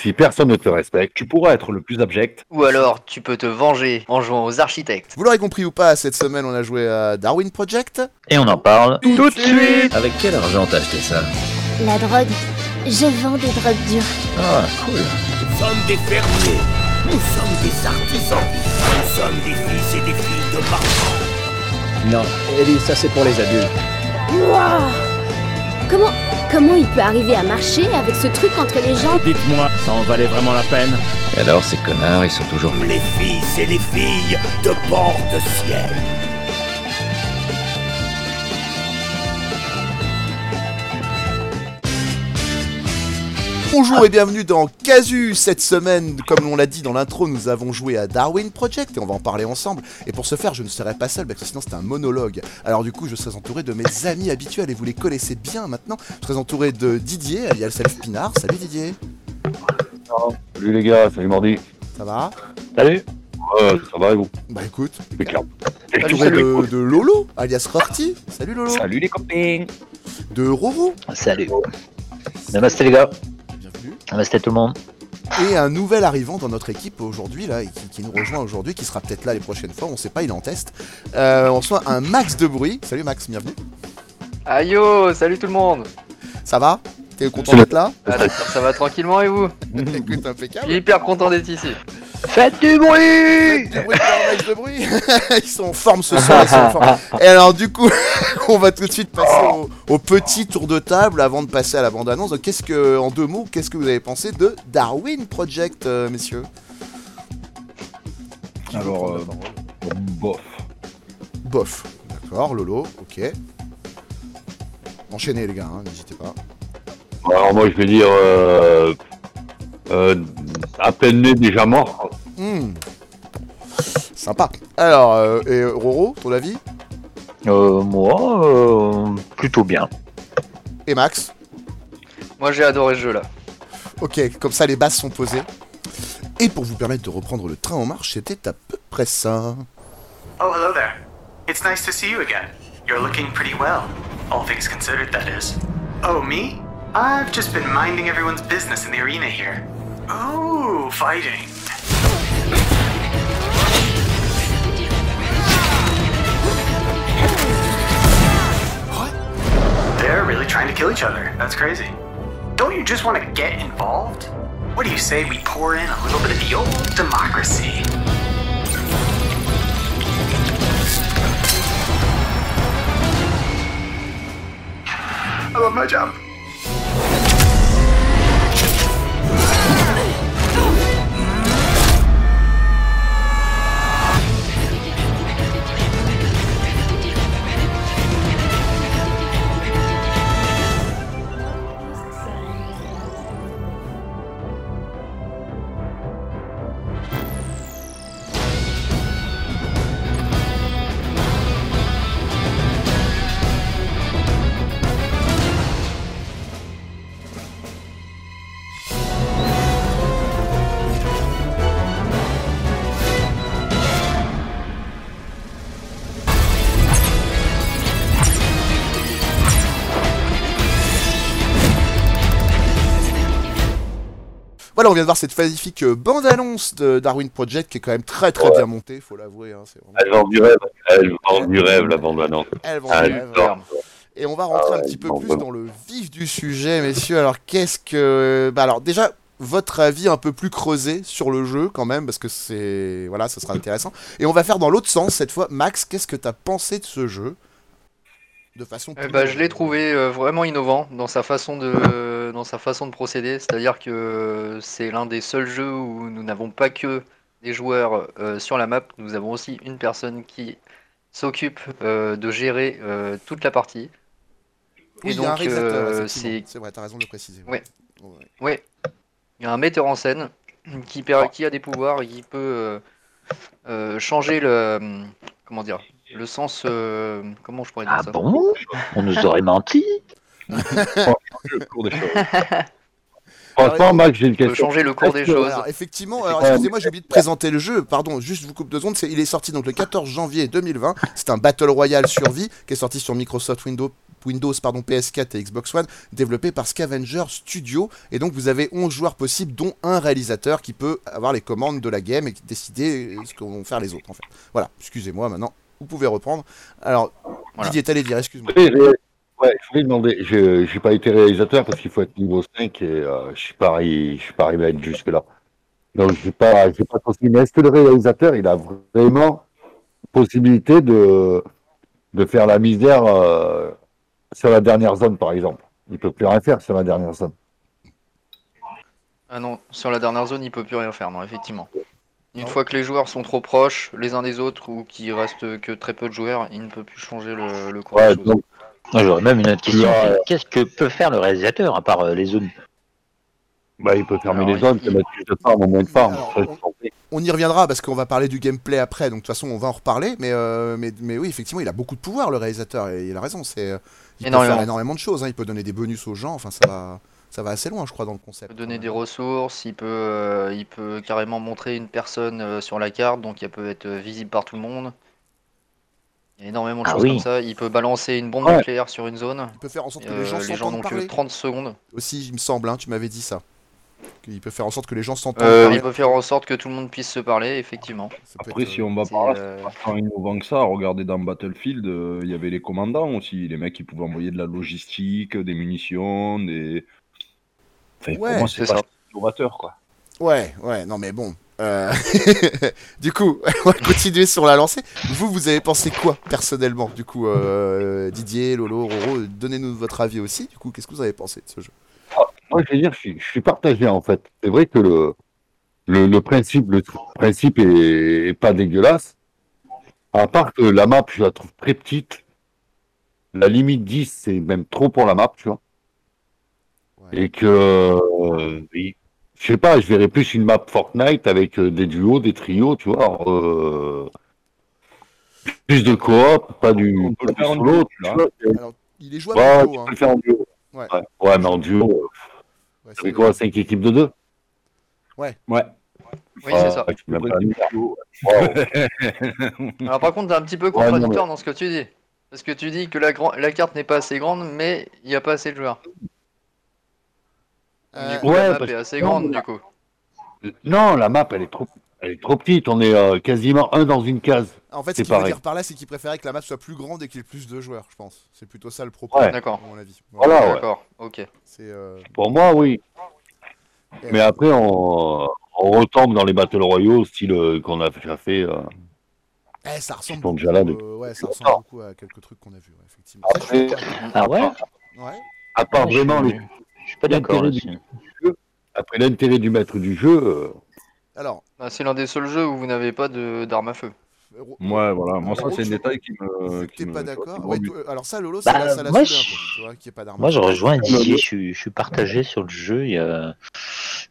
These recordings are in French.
Si personne ne te respecte, tu pourras être le plus abject. Ou alors, tu peux te venger en jouant aux architectes. Vous l'aurez compris ou pas, cette semaine on a joué à Darwin Project. Et on en parle Tout de suite Avec quel argent t'as acheté ça La drogue. Je vends des drogues dures. Ah, cool. Nous sommes des fermiers. Nous sommes des artisans. Nous sommes des fils et des filles de marchands. Non, Ellie, ça c'est pour les adultes. Wouah Comment, comment il peut arriver à marcher avec ce truc entre les jambes Dites-moi, ça en valait vraiment la peine? Et alors, ces connards, ils sont toujours... Les fils et les filles de bord de ciel. Bonjour et bienvenue dans Casu. Cette semaine, comme on l'a dit dans l'intro, nous avons joué à Darwin Project et on va en parler ensemble. Et pour ce faire, je ne serai pas seul parce que sinon c'est un monologue. Alors du coup, je serai entouré de mes amis habituels et vous les connaissez bien maintenant. Je serai entouré de Didier, alias Self Pinard. Salut Didier. Salut les gars, salut Mardi. Ça va? Salut Ouais, ça va et vous? Bah écoute. Entouré de, de Lolo, alias Rorty. Salut Lolo. Salut les copains De Roro. Salut. Namasté les gars. Bienvenue. Namasté tout le monde. Et un nouvel arrivant dans notre équipe aujourd'hui, là, qui, qui nous rejoint aujourd'hui, qui sera peut-être là les prochaines fois, on sait pas, il est en test. Euh, on reçoit un Max de bruit. Salut Max, bienvenue. Aïe yo, salut tout le monde Ça va? T'es content d'être là? Ah, d'accord, Ça va tranquillement et vous? Écoute, Je suis impeccable. hyper content d'être ici. Faites du bruit Du bruit de ils sont en forme ce soir, ils sont en forme. Et alors du coup, on va tout de suite passer au, au petit tour de table avant de passer à la bande-annonce. Donc, Qu'est-ce que, en deux mots, qu'est-ce que vous avez pensé de Darwin Project, euh, messieurs? Alors, euh, Bof. Bof. D'accord, Lolo, ok. Enchaînez les gars, hein, n'hésitez pas. Alors moi je vais dire... Euh, euh, à peine né, déjà mort. Hmm. Sympa. Alors, euh, et euh, Roro, ton avis? Euh, moi, euh, plutôt bien. Et Max? Moi j'ai adoré ce jeu là. Ok, comme ça les bases sont posées. Et pour vous permettre de reprendre le train en marche, c'était à peu près ça. Oh, hello there. It's nice to see you again. You're looking pretty well. All things considered, that is. Oh, me? I've just been minding everyone's business in the arena here. Oh, fighting. What? They're really trying to kill each other. That's crazy. Don't you just want to get involved? What do you say we pour in a little bit of the old democracy? I love my job. Voilà, on vient de voir cette magnifique euh, bande-annonce de Darwin Project qui est quand même très très bien montée, faut l'avouer. Hein, vraiment... Elle vend du rêve. Elle vend du rêve la bande annonce. Elle vend Ah, du rêve. vend. Et on va rentrer Ah un ouais, petit peu plus dans le vif du sujet, messieurs. Alors, qu'est-ce que. Bah, alors, déjà, votre avis un peu plus creusé sur le jeu, quand même, parce que c'est. Voilà, ça sera intéressant. Et on va faire dans l'autre sens cette fois. Max, qu'est-ce que t'as pensé de ce jeu? De façon. Eh plus- ben, je l'ai trouvé euh, vraiment innovant dans sa façon de, dans sa façon de procéder. C'est-à-dire que c'est l'un des seuls jeux où nous n'avons pas que des joueurs euh, sur la map, nous avons aussi une personne qui s'occupe euh, de gérer euh, toute la partie. Oui, Et donc, euh, c'est vrai, t'as raison de le préciser. Ouais. Ouais. Ouais. Il y a un metteur en scène qui, per- qui a des pouvoirs et qui peut euh, euh, changer le comment dire le sens euh, comment je pourrais dire Ah ça? bon? On nous aurait menti Le cours des choses. Franchement, Max, j'ai une Il peut question. changer le cours des Est-ce que- choses. Alors, effectivement, alors, excusez-moi, j'ai oublié de présenter le jeu. Pardon, juste je vous coupe deux secondes. c'est- Il est sorti donc le 14 janvier 2020. C'est un Battle Royale survie qui est sorti sur Microsoft Windows, Windows pardon, PS4 et Xbox One, développé par Scavenger Studio. Et donc vous avez 11 joueurs possibles, dont un réalisateur qui peut avoir les commandes de la game et décider ce que vont faire les autres en fait. Voilà, excusez-moi maintenant, vous pouvez reprendre. Alors, Voilà. Didier, t'allais dire, excuse-moi. Oui, j'ai- Ouais, je voulais demander, je j'ai pas été réalisateur parce qu'il faut être niveau 5 et euh, je suis pas je suis pas arrivé à être jusque là. Donc j'ai pas j'ai pas continué. Mais est-ce que le réalisateur il a vraiment possibilité de de faire la misère euh, sur la dernière zone par exemple? Il peut plus rien faire sur la dernière zone. Ah non, sur la dernière zone, il peut plus rien faire, non, effectivement. Une fois que les joueurs sont trop proches les uns des autres ou qu'il reste que très peu de joueurs, il ne peut plus changer le, le cours Ouais, des choses. donc Moi, J'aurais même une autre question. Euh, Qu'est-ce que peut faire le réalisateur à part euh, les zones? Bah, il peut fermer Alors, les zones, il- il mettre plus de farm moins de farm. Alors, Ça, on- y reviendra parce qu'on va parler du gameplay après, donc de toute façon on va en reparler, mais, euh, mais, mais oui, effectivement, il a beaucoup de pouvoir le réalisateur, et il a raison, c'est, euh, il peut Énormément. faire énormément de choses, hein, il peut donner des bonus aux gens, enfin ça va, ça va assez loin je crois dans le Il concept. peut donner des ressources, il peut, euh, il peut carrément montrer une personne euh, sur la carte, donc elle peut être euh, visible par tout le monde. Il y a énormément de Ah choses oui. comme ça. Il peut balancer une bombe Ouais. nucléaire sur une zone. Il peut faire en sorte que les gens les gens s'entendent n'ont que parler 30 secondes. aussi, il me semble, hein, tu m'avais dit ça. Il peut faire en sorte que les gens s'entendent Euh, il peut faire en sorte que tout le monde puisse se parler, effectivement. Après, être, si on va par là, euh, c'est pas tant innovant que ça. Regardez dans Battlefield, euh, il y avait les commandants aussi, les mecs qui pouvaient envoyer de la logistique, des munitions, des. Enfin, pour Ouais, moi, c'est pas quoi. Ouais, ouais, non mais bon. euh, du coup, on va continuer sur la lancée. Vous, vous avez pensé quoi personnellement Du coup, euh, Didier, Lolo, Roro, donnez-nous votre avis aussi. Du coup, qu'est-ce que vous avez pensé de ce jeu? Moi, je vais dire, je suis, je suis partagé en fait. C'est vrai que le, le, le principe, le principe est, est pas dégueulasse. À part que la map, je la trouve très petite. La limite 10, c'est même trop pour la map, tu vois. Ouais. Et que, euh, je sais pas, je verrais plus une map Fortnite avec euh, des duos, des trios, tu vois. euh, plus de coop, pas du, On peut pas le faire du en solo, duo, tu là. vois. Alors, il est jouable Ouais, en tu duo, peux hein. le faire en duo. Ouais. Ouais, Ouais, mais en duo, Ouais, ça c'est- quoi 5 équipes de 2 Ouais. Oui, c'est ça. C'est duo. Wow. Alors par contre, t'es un petit peu Ouais, contradictoire dans ce que tu dis. Parce que tu dis que la, la carte n'est pas assez grande, mais il n'y a pas assez de joueurs. Euh, du coup, ouais, la map parce est que- assez non, grande, du coup. Non, la map, elle est trop, elle est trop petite. On est euh, quasiment un dans une case. En fait, ce c'est qu'il veut dire par là, c'est qu'il préférait que la map soit plus grande et qu'il y ait plus de joueurs, je pense. C'est plutôt ça le propos, Ouais. D'accord. à mon avis. Voilà, ouais. D'accord, ok. Euh, Pour moi, oui. Mais après, on, on retombe dans les Battle Royaux, style euh, qu'on a déjà fait. euh. eh, ça ressemble beaucoup, déjà là euh, ouais, ça ressemble beaucoup à quelques trucs qu'on a vus, ouais, effectivement. Après. Ah ouais Ouais. à part vraiment suis- les- Je suis pas d'accord après l'intérêt du maître du jeu, euh, Alors, Bah, c'est l'un des seuls jeux où vous n'avez pas de- d'armes à feu. Ro- Ouais, voilà. Moi, ça, c'est un détail qui me. T'es pas d'accord Ouais, Alors ça, Lolo, ça Bah, l'a ça l'a moi, je- tu vois, pas. Moi, je rejoins Didier, je suis, je suis partagé sur le jeu. Il y a,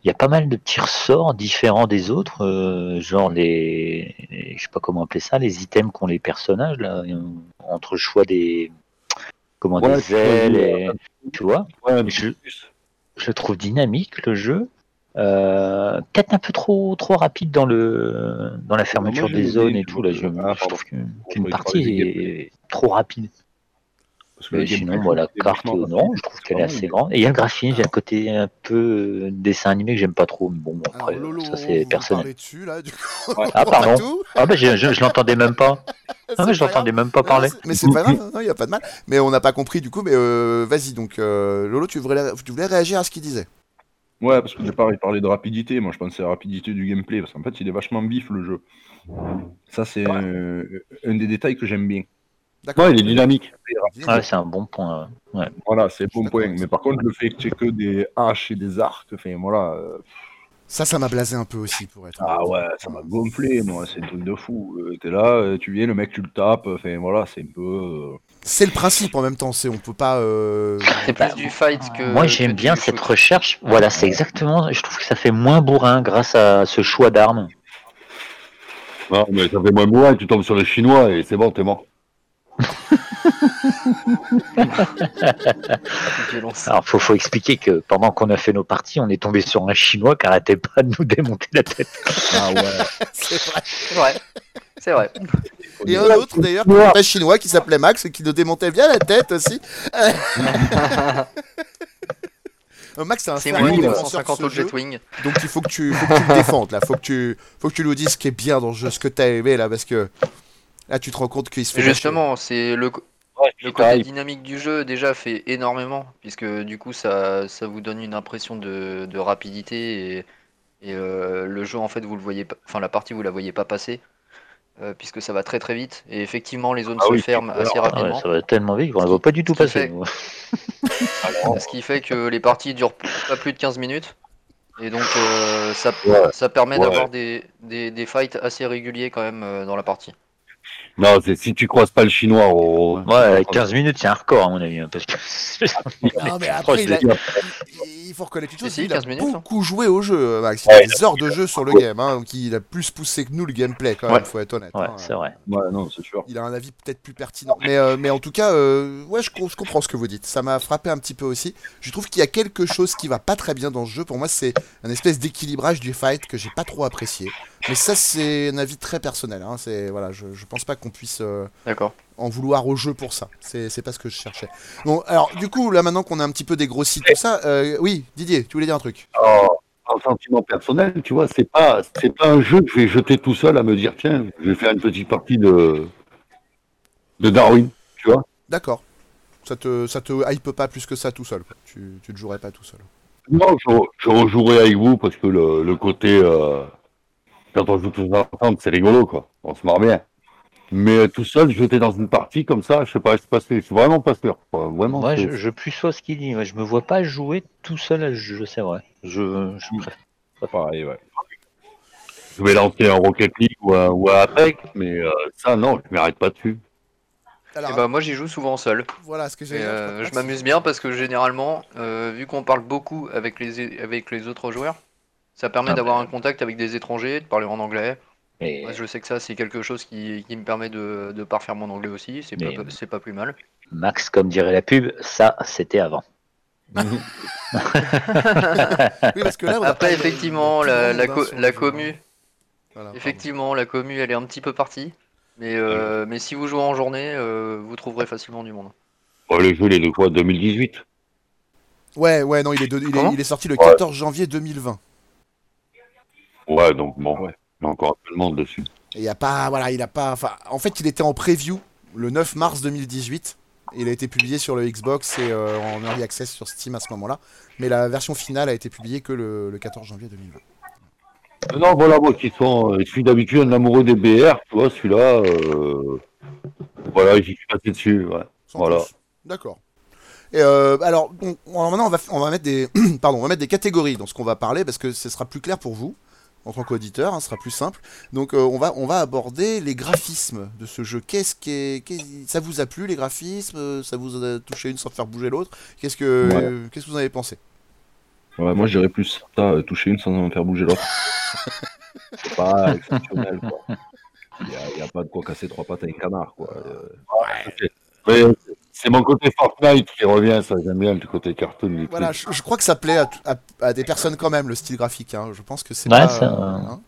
il y a pas mal de petits ressorts différents des autres, euh, genre les, les- je sais pas comment appeler ça, les items qu'ont les personnages là, entre le choix des, comment Ouais, des ailes, euh, et, tu vois. ouais, Je, trouve dynamique le jeu. Euh, peut-être un peu trop trop rapide dans le dans la fermeture moi, des zones et tout là. Je, Ah, je pardon. trouve qu'une partie est trop rapide. Parce que sinon, voilà, c'est carte, non, je trouve qu'elle est assez grande. Et il y a le graphisme, il y a le côté un peu euh, dessin animé que j'aime pas trop. Mais bon, Alors, après, Lolo, ça c'est personnel. parlez dessus, là, du coup. Ah, pardon. Ah, bah, je, je, je l'entendais même pas. Ah, mais je l'entendais même pas parler. Mais c'est pas grave, il n'y a pas de mal. Mais on n'a pas compris, du coup, mais euh, vas-y, donc, euh, Lolo, tu voulais, tu voulais réagir à ce qu'il disait Ouais, parce que j'ai pas parlé de rapidité. Moi, je pensais à la rapidité du gameplay. Parce qu'en fait, il est vachement bif, le jeu. Ça, c'est un des détails que j'aime bien. D'accord. ouais, il est dynamique. Ouais, c'est un bon point. ouais. Voilà, c'est bon d'accord point. Mais par contre, le fait que tu que des haches et des arcs, enfin, voilà. euh, Ça, ça m'a blasé un peu aussi, pour être Ah honnête. ouais, ça m'a gonflé, moi, c'est un truc de fou. Euh, T'es là, euh, tu viens, le mec, tu le tapes, enfin voilà, c'est un peu. euh, C'est le principe en même temps, c'est on peut pas. euh, C'est plus du fight que. Moi, j'aime bien shoot. cette recherche. Voilà, c'est exactement. Je trouve que ça fait moins bourrin grâce à ce choix d'armes. Non, mais ça fait moins et tu tombes sur le chinois et c'est bon, t'es mort. Alors, faut, faut expliquer que pendant qu'on a fait nos parties, on est tombé sur un chinois qui arrêtait pas de nous démonter la tête. Ah ouais. c'est vrai. C'est vrai. C'est vrai. Et un autre d'ailleurs, pas chinois, qui s'appelait Max et qui nous démontait bien la tête aussi. Euh, Max, c'est un C'est moi défenseur de 150 ce autres jeu, Jetwing. donc il faut que tu, faut que tu le défendes là, faut que tu, faut que tu nous dises ce qui est bien dans le jeu, ce que t'as aimé là, parce que là tu te rends compte qu'il se fait. Justement, c'est le, Ouais, le côté dynamique du jeu déjà fait énormément, puisque du coup ça, ça vous donne une impression de, de rapidité et, et, euh, le jeu en fait vous le voyez pas, enfin la partie vous la voyez pas passer, euh, puisque ça va très très vite et effectivement les zones Ah se oui, ferment assez. Ah ouais, rapidement, ça va tellement vite qu'on ne voit pas du tout Ce qui passer. fait- ce qui fait que les parties durent pas plus de 15 minutes. Et donc euh, ça, Ouais. ça permet Ouais. d'avoir des, des, des fights assez réguliers quand même euh, dans la partie. Non, c'est si tu croises pas le chinois au. Ouais, 15 minutes, c'est un record à mon avis. hein, Parce que... Non, mais Proche après, il, a- de- il- faut reconnaître une chose, Si, il a 15 minutes, hein. beaucoup joué au jeu, Max. Il Ouais, a il des heures de jeu sur le game, hein, donc il a plus poussé que nous le gameplay quand même, Ouais. faut être honnête. Ouais, hein. c'est vrai. Ouais, non, c'est sûr. Il a un avis peut-être plus pertinent. Mais, euh, mais en tout cas, euh, ouais, je, co- je comprends ce que vous dites. Ça m'a frappé un petit peu aussi. Je trouve qu'il y a quelque chose qui va pas très bien dans ce jeu. Pour moi, c'est un espèce d'équilibrage du fight que j'ai pas trop apprécié. Mais ça, c'est un avis très personnel. Hein. C'est voilà, je, je pense pas qu'on puisse euh, D'accord. En vouloir au jeu pour ça. C'est pas ce que je cherchais. Bon, alors du coup, là maintenant qu'on a un petit peu dégrossi tout ça, euh, oui, Didier, tu voulais dire un truc? Oh, un sentiment personnel, tu vois, c'est pas, pas un jeu que je vais jeter tout seul à me dire, tiens, je vais faire une petite partie de, de Darwin, tu vois. D'accord. Ça te, ça te hype pas plus que ça tout seul. Tu, tu ne jouerais pas tout seul. Non, je, je rejouerai avec vous parce que le, le côté, euh, quand on joue tous ensemble, c'est rigolo, quoi. On se marre bien. Mais tout seul, jeter dans une partie comme ça, je sais pas, je suis pas. Je suis vraiment pas sûr. quoi. Vraiment. Moi, je, je plus sois ce qu'il dit. Moi, je me vois pas jouer tout seul à ce jeu, c'est vrai. Je, je préfère. Pareil, ouais. Je vais lancer un Rocket League ou un, ou un Apex, mais euh, ça, non, je m'arrête pas dessus. Alors, Et bah moi j'y joue souvent seul. voilà ce que j'ai. euh, je m'amuse bien parce que généralement, euh, vu qu'on parle beaucoup avec les, avec les autres joueurs, ça permet Ah d'avoir un contact avec des étrangers, de parler en anglais. Je sais que ça c'est quelque chose qui, qui me permet de, de parfaire mon anglais aussi, c'est pas, plus mal. Max, comme dirait la pub, ça, c'était avant. Oui, parce que là, on a Après effectivement la, co- commu. Voilà, effectivement la commu elle est un petit peu partie. Mais, euh, mais si vous jouez en journée, euh, vous trouverez facilement du monde. Oh, le jeu, il est de quoi 2018 Ouais, ouais, non, il est, de- il est, Comment il est sorti le Ouais. 14 janvier 2020. Ouais, donc bon, Ouais. Il y a encore un peu de monde dessus. Et il y a pas, voilà, il a pas, enfin, en fait, il était en preview le 9 mars 2018. Et il a été publié sur le Xbox et euh, en early access sur Steam à ce moment-là. Mais la version finale a été publiée que le, le 14 janvier 2020. Non, voilà, moi qui sont, euh, je suis d'habitude un amoureux des BR, tu vois, celui-là, euh, voilà, j'y suis passé dessus, ouais. Voilà. D'accord. Et euh, alors, maintenant, on va, on va mettre des, pardon, on va mettre des catégories dans ce qu'on va parler parce que ce sera plus clair pour vous en tant qu'auditeur, hein, ce sera plus simple. Donc, euh, on va, on va aborder les graphismes de ce jeu. Qu'est-ce qui, ça vous a plu les graphismes? Ça vous a touché une sans faire bouger l'autre? Qu'est-ce que, Ouais. qu'est-ce que vous en avez pensé? Ouais, moi, je dirais plus ça, euh, toucher une sans en faire bouger l'autre. c'est pas exceptionnel, quoi. Il n'y a, pas de quoi casser trois pattes à un canard, quoi. Euh, Mais c'est mon côté Fortnite qui revient, ça, j'aime bien le côté cartoon du Voilà, je, je crois que ça plaît à, à- à des personnes quand même le style graphique. hein. Je pense que c'est Ouais, pas. ça- hein.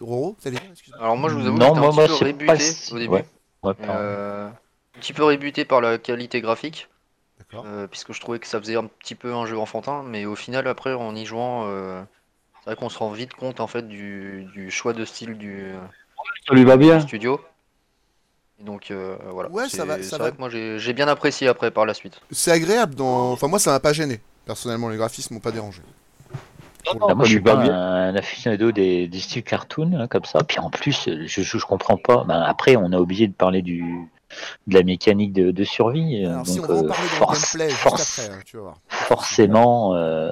Roro, allez. Alors moi je vous avoue Non, que j'étais moi, un moi, petit peu rébuté pas au début. ouais. Euh, un petit peu rébuté par la qualité graphique, D'accord. euh, puisque je trouvais que ça faisait un petit peu un jeu enfantin, mais au final après en y jouant, euh, c'est vrai qu'on se rend vite compte en fait du, du choix de style du, Ça lui va du bien studio. Et donc euh, voilà. Ouais, ça C'est- va- ça va. vrai que moi j'ai bien apprécié après par la suite. C'est agréable. Dans... Enfin, moi, ça m'a pas gêné. Personnellement, les graphismes m'ont pas dérangé. Non, moi, je suis pas un aficionado des, des styles cartoon hein, comme ça. Puis en plus, je, je, je comprends pas. Ben, après, on a oublié de parler du de la mécanique de, de survie. euh, Alors, si on donc, va euh, force- force- après, hein, tu vas voir. forcément, euh,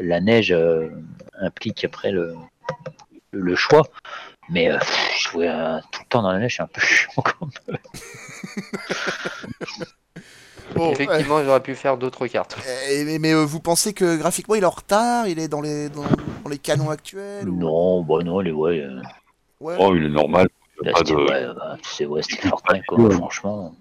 la neige euh, implique après le, le, le choix. Mais euh, pff, jouer euh, tout le temps dans la neige, c'est un peu chiant. quand même. Bon, Effectivement, j'aurais pu faire d'autres cartes. ouais. Et- mais mais, euh, vous pensez que graphiquement, il est en retard? Il est dans les, dans, dans les canons actuels ou- Non, bon, non, les ouais, euh, Ouais. Oh, il est normal. il y a là, pas c'était de- ouais, bah, c'est ouais, c'était Fortnite, quoi, Ouais. franchement.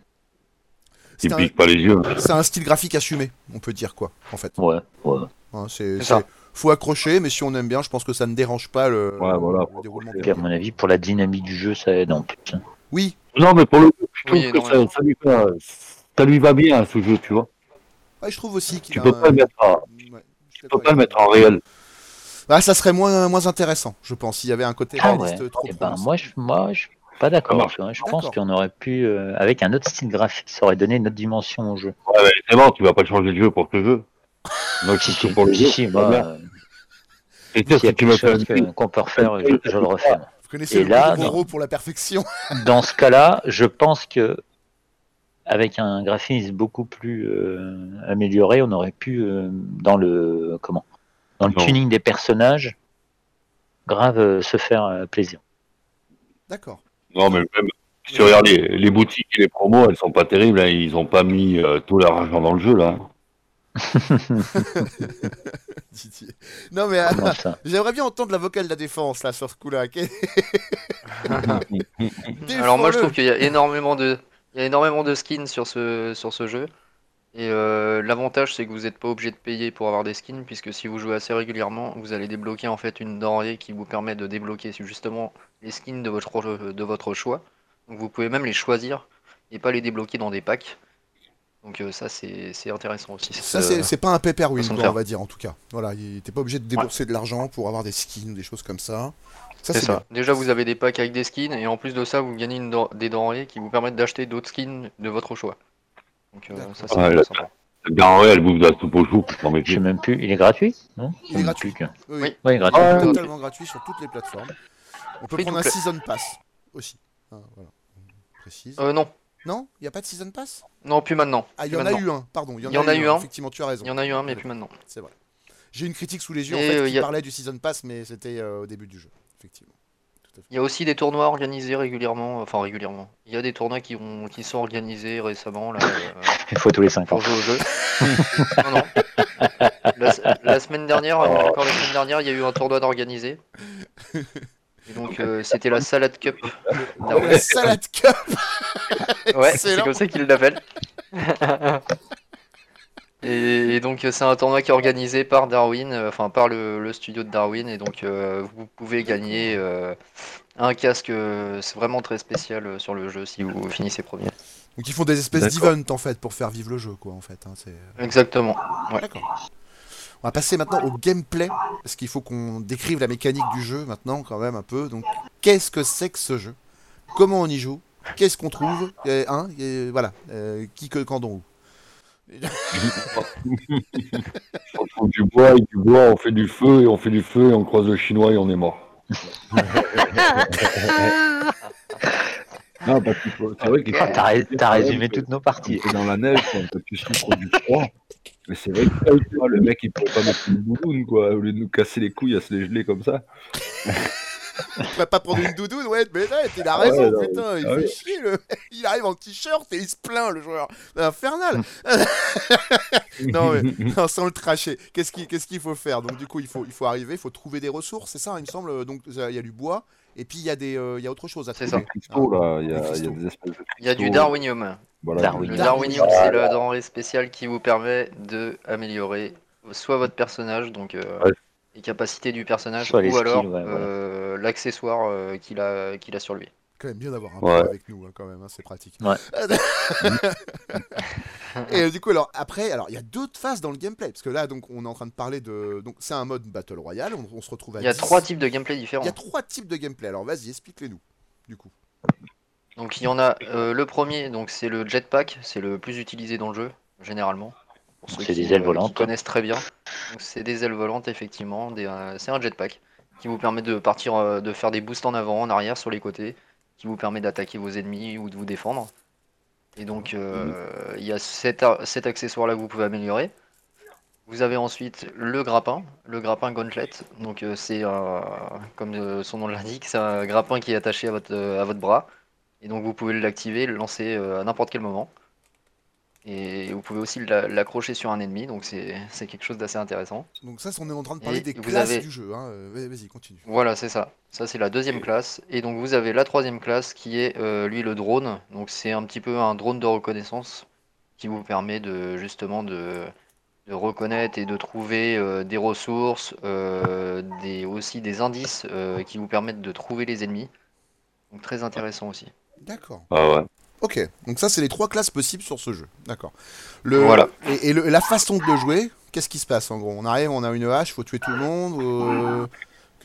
C'est Il un, pique pas les yeux. c'est un style graphique assumé, on peut dire quoi, en fait. Ouais, ouais. Hein, c'est, C'est ça. c'est- faut accrocher, mais si on aime bien, je pense que ça ne dérange pas le, Ouais, voilà, le déroulement. à mon avis, pour la dynamique du jeu, ça aide en plus. hein. Oui, Non, mais pour le coup, je trouve Oui, que ça, ça lui va, ça lui va bien, ce jeu, tu vois. ouais, je trouve aussi qu'il Tu peux un- pas le mettre en, Ouais, suis tu peux pas le mettre en réel. Ah, ça serait moins, moins intéressant, je pense, s'il y avait un côté Ah réaliste ouais. trop Eh ben, moi, je, moi, je suis pas d'accord. Hein. Je pense qu'on aurait pu, euh, avec un autre style graphique, ça aurait donné une autre dimension au jeu. Ouais, mais c'est bon, tu vas pas changer le jeu pour ce jeu. Donc, Si, c'est si, pour le si, jeu. si, c'est moi, euh, Et y a quelque chose qu'on peut refaire, je, je le refais. Vous connaissez Et le là, gros pour la perfection Dans ce cas-là, je pense que avec un graphisme beaucoup plus euh, amélioré, on aurait pu euh, dans le comment, dans le Non. tuning des personnages, grave euh, se faire euh, plaisir. D'accord. Non, mais même, si tu regardes les, les boutiques et les promos, elles sont pas terribles. hein. Ils ont pas mis euh, tout leur argent dans le jeu, là. Didier. Non, mais euh, j'aimerais bien entendre la vocale de la défense, là, sur ce coup-là. Alors moi je trouve qu'il y a énormément de, il y a énormément de skins sur ce, sur ce jeu. Et euh, l'avantage c'est que vous n'êtes pas obligé de payer pour avoir des skins, puisque si vous jouez assez régulièrement, vous allez débloquer en fait une denrée qui vous permet de débloquer justement les skins de votre, de votre choix. Donc vous pouvez même les choisir et pas les débloquer dans des packs. Donc euh, ça c'est c'est intéressant aussi. Ça, Euh, c'est c'est pas un pay-per win, quoi, on va dire, en tout cas. Voilà, il- t'es pas obligé de débourser de l'argent pour avoir des skins ou des choses comme ça. Ça, C'est ça. bien. Déjà, vous avez des packs avec des skins, et en plus de ça, vous gagnez une den- des denrées qui vous permettent d'acheter d'autres skins de votre choix. Donc, euh, ça, c'est Ouais, sympa. La denrée, elle bouffe de la soupe aux choux. Je sais même plus. Il est gratuit Non Il est gratuit. plus Oui, Oui. Ouais, il est gratuit. Ah, totalement gratuit sur toutes les plateformes. On peut Free prendre un. Season Pass aussi. Ah, voilà. On Précise. Euh, non, Non Il n'y a pas de Season Pass? Non, plus maintenant. Ah, il y en a eu un, pardon. Il y en, Il y en a eu un. Effectivement, tu as raison. Il y en a eu un, mais plus maintenant. C'est vrai. J'ai une critique sous les yeux en Et, fait, euh, qui a- parlait du Season Pass, mais c'était euh, au début du jeu. Effectivement. Il y a aussi des tournois organisés régulièrement, enfin régulièrement. Il y a des tournois qui, ont, qui sont organisés récemment là, euh, Il faut tous les 5 ans. pour jouer au jeu. non, non. La, la semaine dernière, encore la semaine dernière, il y a eu un tournoi d'organisé. Et donc euh, c'était la Salad Cup. d'Arwin. La Salad Cup Ouais, c'est comme ça qu'ils l'appellent. et, et donc euh, c'est un tournoi qui est organisé par Darwin, euh, enfin par le, le studio de Darwin, et donc euh, vous pouvez gagner euh, un casque, euh, c'est vraiment très spécial euh, sur le jeu si vous finissez premier. Donc ils font des espèces d'events en fait pour faire vivre le jeu quoi en fait. hein, Exactement. Ouais. D'accord. On va passer maintenant au gameplay parce qu'il faut qu'on décrive la mécanique du jeu maintenant quand même un peu. Donc qu'est-ce que c'est que ce jeu? Comment on y joue? Qu'est-ce qu'on trouve? Et, hein, et voilà. Euh, qui que quand où? On trouve du bois et du bois, on fait du feu et on fait du feu et on croise le chinois et on est mort. Non, parce qu'il faut-. Ah, T'as ré- t'as résumé toutes nos parties. dans la neige, quand tu souffres du froid. Mais c'est vrai que vois, le mec il pourrait pas mettre une doudoune quoi, au lieu de nous casser les couilles à se les geler comme ça. Tu pourrais pas prendre une doudoune Ouais, mais ouais, il a raison, Ouais, non, putain, il ah fait ouais. chier le. Il arrive en t-shirt et il se plaint le joueur. C'est infernal. non mais non, sans le tracher. Qu'est-ce qu'il qu'est-ce qu'il faut faire? Donc du coup il faut il faut arriver, il faut trouver des ressources, c'est ça il me semble. Donc il y a du bois et puis il y a des euh, il y a autre chose à C'est trouver. ça. Cristaux là, il y, a il y a cristaux. des espèces de Il y a du cristaux, Darwinium. Voilà, Darwin. Le Darwinium. C'est la denrée spéciale qui vous permet de améliorer soit votre personnage, donc euh, Ouais. les capacités du personnage, Soit ou alors ouais, euh, l'accessoire euh, qu'il a, qu'il a sur lui. Quand même bien d'avoir un Ouais. pro avec nous hein, quand même, hein, c'est pratique. Ouais. et du coup alors après alors il y a d'autres phases dans le gameplay parce que là donc on est en train de parler de donc c'est un mode battle royale, on, on se retrouve à Il y a 10. trois types de gameplay Il différents. y a trois types de gameplay. Alors vas-y, explique-les nous. Du coup. Donc il y en a euh, le premier, donc c'est le jetpack, c'est le plus utilisé dans le jeu généralement. Pour ceux C'est qui, des ailes euh, volantes. qui connaissent très bien. C'est des ailes volantes effectivement, euh, c'est un jetpack qui vous permet de partir, euh, de faire des boosts en avant, en arrière, sur les côtés, qui vous permet d'attaquer vos ennemis ou de vous défendre. Et donc euh, il y a cet, accessoire là que vous pouvez améliorer. Vous avez ensuite le grappin, le grappin gauntlet. Donc c'est comme son nom l'indique, c'est un grappin qui est attaché à votre, à votre bras. Et donc vous pouvez l'activer, le lancer euh, à n'importe quel moment. Et vous pouvez aussi l'a- l'accrocher sur un ennemi, donc c'est quelque chose d'assez intéressant. Donc ça, on est en train de parler Et des classes avez- du jeu. Hein. euh, vas- Vas-y, continue. Voilà, c'est ça. Ça, c'est la deuxième classe. Et donc, vous avez la troisième classe qui est, euh, lui, le drone. Donc, c'est un petit peu un drone de reconnaissance qui vous permet de, justement, de, de reconnaître et de trouver euh, des ressources, euh, des, aussi des indices qui vous permettent de trouver les ennemis. Donc très intéressant aussi. D'accord. Ah ouais. Ok, donc ça c'est les trois classes possibles sur ce jeu. D'accord. Le... Voilà. Et, et le- la façon de jouer, qu'est-ce qui se passe en gros? On arrive, on a une hache, faut tuer tout le monde. euh,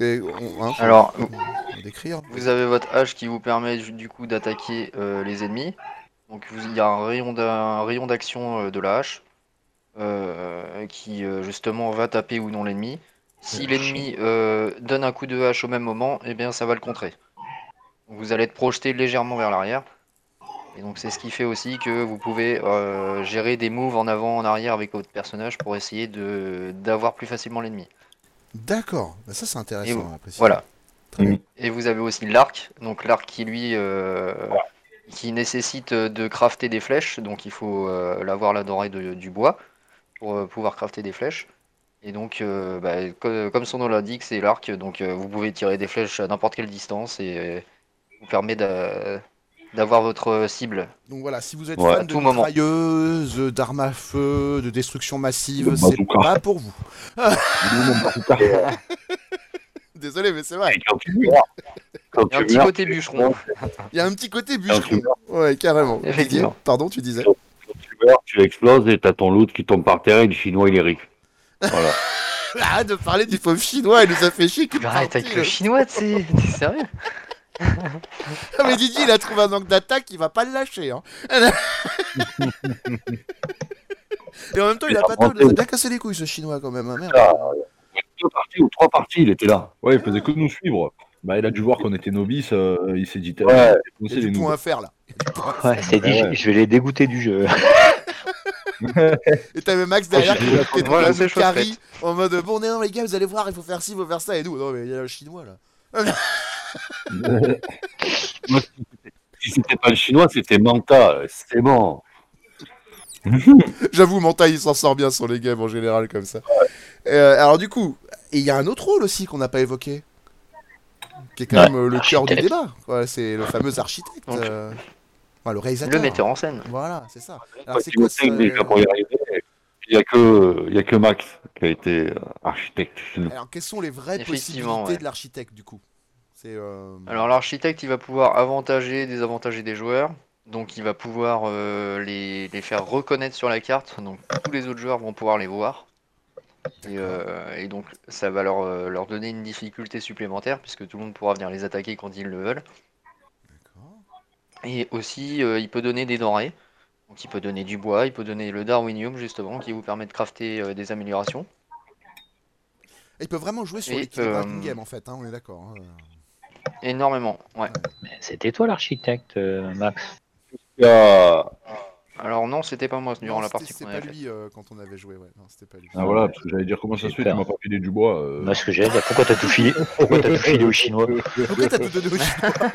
on- hein, Alors, décrire. Vous avez votre hache qui vous permet du coup d'attaquer euh, les ennemis. Donc il y a un rayon d'a- un rayon d'action euh, de la hache euh, qui justement va taper ou non l'ennemi. Si l'ennemi donne un coup de hache au même moment, eh bien ça va le contrer. Vous allez être projeté légèrement vers l'arrière. Et donc c'est ce qui fait aussi que vous pouvez euh, gérer des moves en avant, en arrière avec votre personnage pour essayer de d'avoir plus facilement l'ennemi. D'accord, Bah, ça c'est Et intéressant. vous- à préciser. Voilà. Très bien. Et vous avez aussi l'arc, donc l'arc qui lui euh, qui nécessite de crafter des flèches, donc il faut euh, l'avoir la denrée de- du bois pour pouvoir crafter des flèches. Et donc, euh, bah, co- comme son nom l'indique, c'est l'arc, donc euh, vous pouvez tirer des flèches à n'importe quelle distance et vous permet d'a- d'avoir votre cible. Donc voilà, si vous êtes Ouais. fan de tout moment. mitrailleuses, d'armes à feu, de destruction massive, c'est pas pour vous. Désolé, mais c'est vrai. tu Il y a un tu petit côté bûcheron. Il y a un petit côté tu bûcheron. Ouais, carrément. Effectivement. Pardon, tu disais quand tu meurs, tu exploses et t'as ton loot qui tombe par terre et le chinois il est riche. Voilà. Arrête de parler du pauvre chinois, il nous a fait chier Arrête avec le- chinois, t'es t'es sérieux? Ah, mais Didier, il a trouvé un angle d'attaque, il va pas le lâcher. Hein. Et en même temps, il a pas il a bien cassé les couilles ce chinois quand même. hein, merde. Ah, Deux parties ou trois parties, il était là. Ouais, il faisait que nous suivre. Bah, il a dû voir qu'on était novices, euh, il s'est dit, Ouais. Il y a défoncer les du point à faire là. Il. Ouais, c'est dit, Ouais, je vais les dégoûter du jeu. Et t'avais Max derrière qui, était dans carry faite. en mode bon, non, les gars, vous allez voir, il faut faire ci, il faut faire ça. Et nous, non, mais il y a le chinois là. Moi, si c'était- pas le chinois, c'était Manta. C'est bon. J'avoue, Manta, il s'en sort bien sur les games en général comme ça. Euh, alors, du coup, et il y a un autre rôle aussi qu'on n'a pas évoqué. Qui est quand Ouais, même euh, le cœur du débat. Ouais, c'est le fameux architecte. Donc, euh, enfin, le réalisateur. Le metteur en scène. Voilà, c'est ça. Alors, Quand c'est tu quoi me ça sais que déjà pour y arriver, Il n'y a, que- y a que Max qui a été architecte. Alors, quelles sont les vraies possibilités ouais. de l'architecte du coup? C'est. euh, Alors l'architecte, il va pouvoir avantager, désavantager des joueurs. Donc il va pouvoir euh, les, les faire reconnaître sur la carte. Donc tous les autres joueurs vont pouvoir les voir. Et, euh, et donc ça va leur, leur donner une difficulté supplémentaire puisque tout le monde pourra venir les attaquer quand ils le veulent. Et aussi il peut donner des denrées. Donc il peut donner du bois, il peut donner le Darwinium justement qui vous permet de crafter des améliorations. Il peut vraiment jouer sur l'équilibrage d'une game en fait, hein, on est d'accord. hein. Énormément, ouais. Mais C'était toi l'architecte, euh, Max. Il y a- Alors non, c'était pas moi durant Non, la c'était- partie qu'on pas avait faite. lui euh, quand on avait joué, ouais. Non, c'était pas lui. Ah voilà, parce que j'allais dire comment ça se fait, tu Super. m'as pas filé du bois. euh. Moi, ce que j'ai, pourquoi t'as tout filé Pourquoi t'as tout filé aux Chinois? Pourquoi t'as tout donné au chinois?